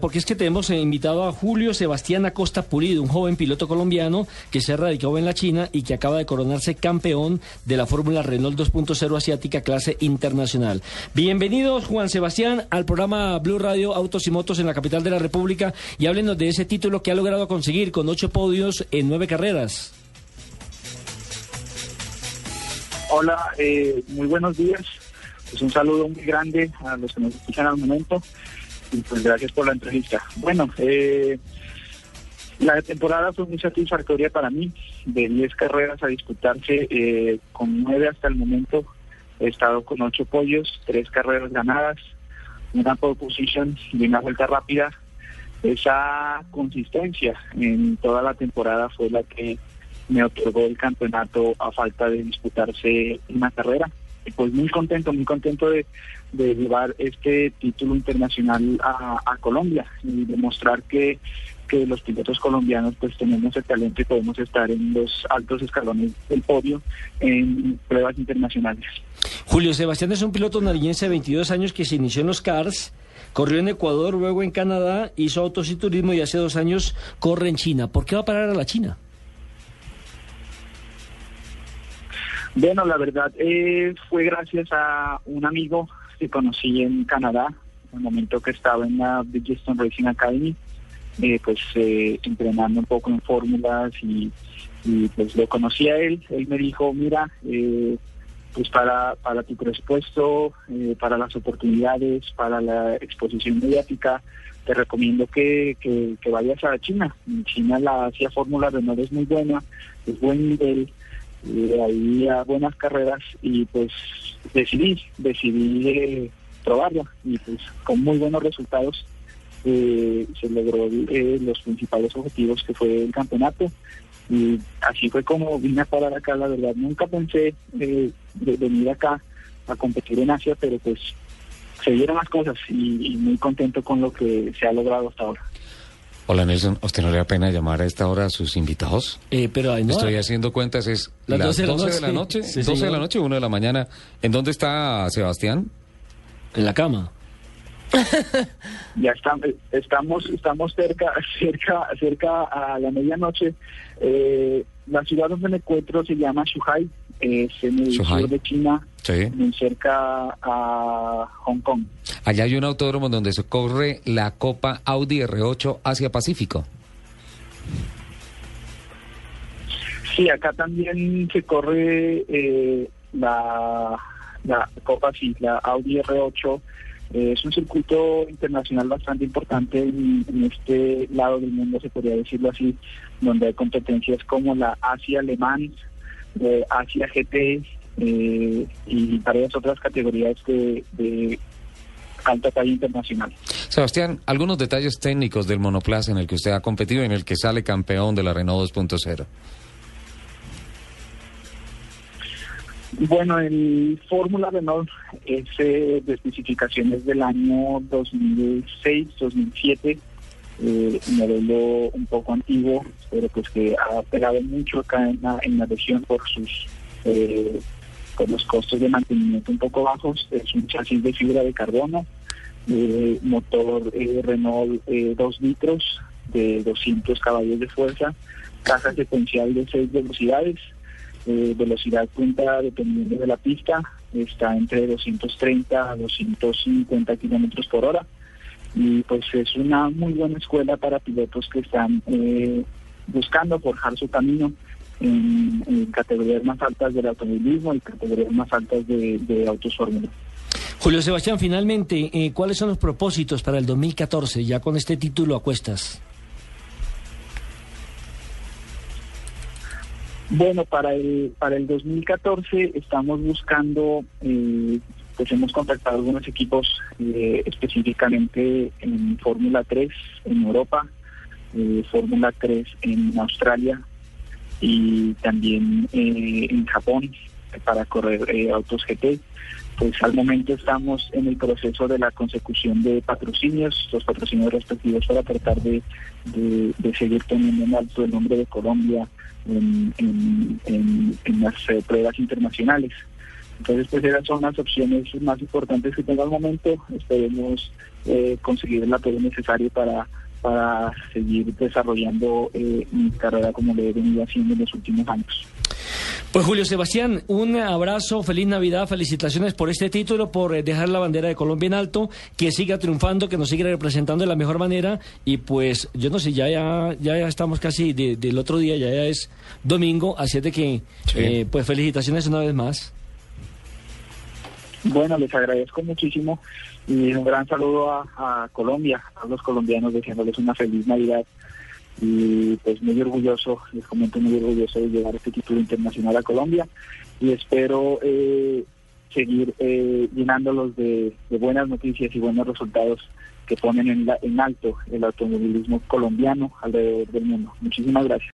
Porque es que tenemos eh, invitado a Julio Sebastián Acosta Pulido, un joven piloto colombiano que se ha radicado en la China y que acaba de coronarse campeón de la Fórmula Renault 2.0 asiática clase internacional. Bienvenidos, Juan Sebastián, al programa Blue Radio Autos y Motos en la capital de la República y háblenos de ese título que ha logrado conseguir con ocho podios en nueve carreras. Hola, eh, muy buenos días. Pues un saludo muy grande a los que nos escuchan al momento pues gracias por la entrevista. Bueno, eh, la temporada fue muy satisfactoria para mí. De 10 carreras a disputarse, eh, con 9 hasta el momento he estado con 8 pollos, 3 carreras ganadas, una pole position y una vuelta rápida. Esa consistencia en toda la temporada fue la que me otorgó el campeonato a falta de disputarse una carrera. Pues muy contento, muy contento de, de llevar este título internacional a, a Colombia y demostrar que, que los pilotos colombianos pues tenemos el talento y podemos estar en los altos escalones del podio en pruebas internacionales. Julio Sebastián es un piloto nariñense de 22 años que se inició en los CARS, corrió en Ecuador, luego en Canadá, hizo autos y turismo y hace dos años corre en China. ¿Por qué va a parar a la China? Bueno, la verdad eh, fue gracias a un amigo que conocí en Canadá, en el momento que estaba en la Bridgestone Racing Academy, eh, pues eh, entrenando un poco en fórmulas y, pues lo conocí a él. Él me dijo, mira, eh, pues para, para tu presupuesto, eh, para las oportunidades, para la exposición mediática, te recomiendo que, que, que vayas a China. China la Asia Fórmula Renault es muy buena, es buen nivel, eh, ahí a buenas carreras y pues decidí, decidí eh, probarla y pues con muy buenos resultados eh, se logró eh, los principales objetivos que fue el campeonato y así fue como vine a parar acá, la verdad nunca pensé eh, de venir acá a competir en Asia, pero pues se dieron las cosas y muy contento con lo que se ha logrado hasta ahora. Hola Nelson, ¿a usted no le da pena llamar a esta hora a sus invitados? Eh, pero ahí no, Estoy haciendo cuentas, es Las las 12 12 de la de la noche. Sí, 12 de la noche, 1 de la mañana. ¿En dónde está Sebastián? en la cama. ya está- estamos estamos cerca cerca cerca a la medianoche Eh, la ciudad donde me encuentro se llama Shuhai es en el Shuhai. sur de China Sí. muy cerca a Hong Kong Allá hay un autódromo donde se corre la Copa Audi R8 Asia Pacífico. sí acá también se corre eh, la la Copa sí la Audi R8 Eh, es un circuito internacional bastante importante en, en este lado del mundo, se podría decirlo así, donde hay competencias como la Asia Alemán, eh, Asia GT eh, y varias otras categorías de, de alta talla internacional. Sebastián, algunos detalles técnicos del monoplaza en el que usted ha competido y en el que sale campeón de la Renault 2.0. Bueno, el Fórmula Renault es eh, de especificaciones del año 2006-2007, eh, modelo un poco antiguo, pero pues que ha pegado mucho acá en la, en la región por sus eh, por los costos de mantenimiento un poco bajos. Es un chasis de fibra de carbono, eh, motor eh, Renault eh, 2 litros de 200 caballos de fuerza, caja secuencial de 6 velocidades, eh, velocidad punta dependiendo de la pista está entre 230 a 250 kilómetros por hora y pues es una muy buena escuela para pilotos que están eh, buscando forjar su camino en, en categorías más altas del automovilismo y categorías más altas de, de autos fórmula. Julio Sebastián, finalmente, eh, ¿cuáles son los propósitos para el 2014, ya con este título a cuestas? Bueno, para el para el 2014 estamos buscando eh, pues hemos contactado algunos equipos eh, específicamente en Fórmula 3 en Europa, eh, Fórmula 3 en Australia y también eh, en Japón para correr eh, autos GT. Pues al momento estamos en el proceso de la consecución de patrocinios, los patrocinios respectivos para tratar de, de, seguir teniendo en alto el nombre de Colombia en, en las eh, pruebas internacionales. Entonces, pues esas son las opciones más importantes que tengo al momento. Esperemos eh, conseguir el apoyo necesario para, para seguir desarrollando eh, mi carrera como le he venido haciendo en los últimos años. Pues Julio Sebastián, un abrazo, feliz Navidad, felicitaciones por este título, por eh, dejar la bandera de Colombia en alto, que siga triunfando, que nos siga representando de la mejor manera y pues yo no sé, ya ya, ya, ya estamos casi de- del otro día, ya, ya es domingo, así es de que Sí. eh, pues felicitaciones una vez más. Bueno, les agradezco muchísimo y un gran saludo a, Colombia, a los colombianos deseándoles una feliz Navidad y pues muy orgulloso, les comento muy orgulloso de llevar este título internacional a Colombia y espero eh, seguir eh, llenándolos de, de buenas noticias y buenos resultados que ponen en, la- en alto el automovilismo colombiano alrededor del mundo. Muchísimas gracias.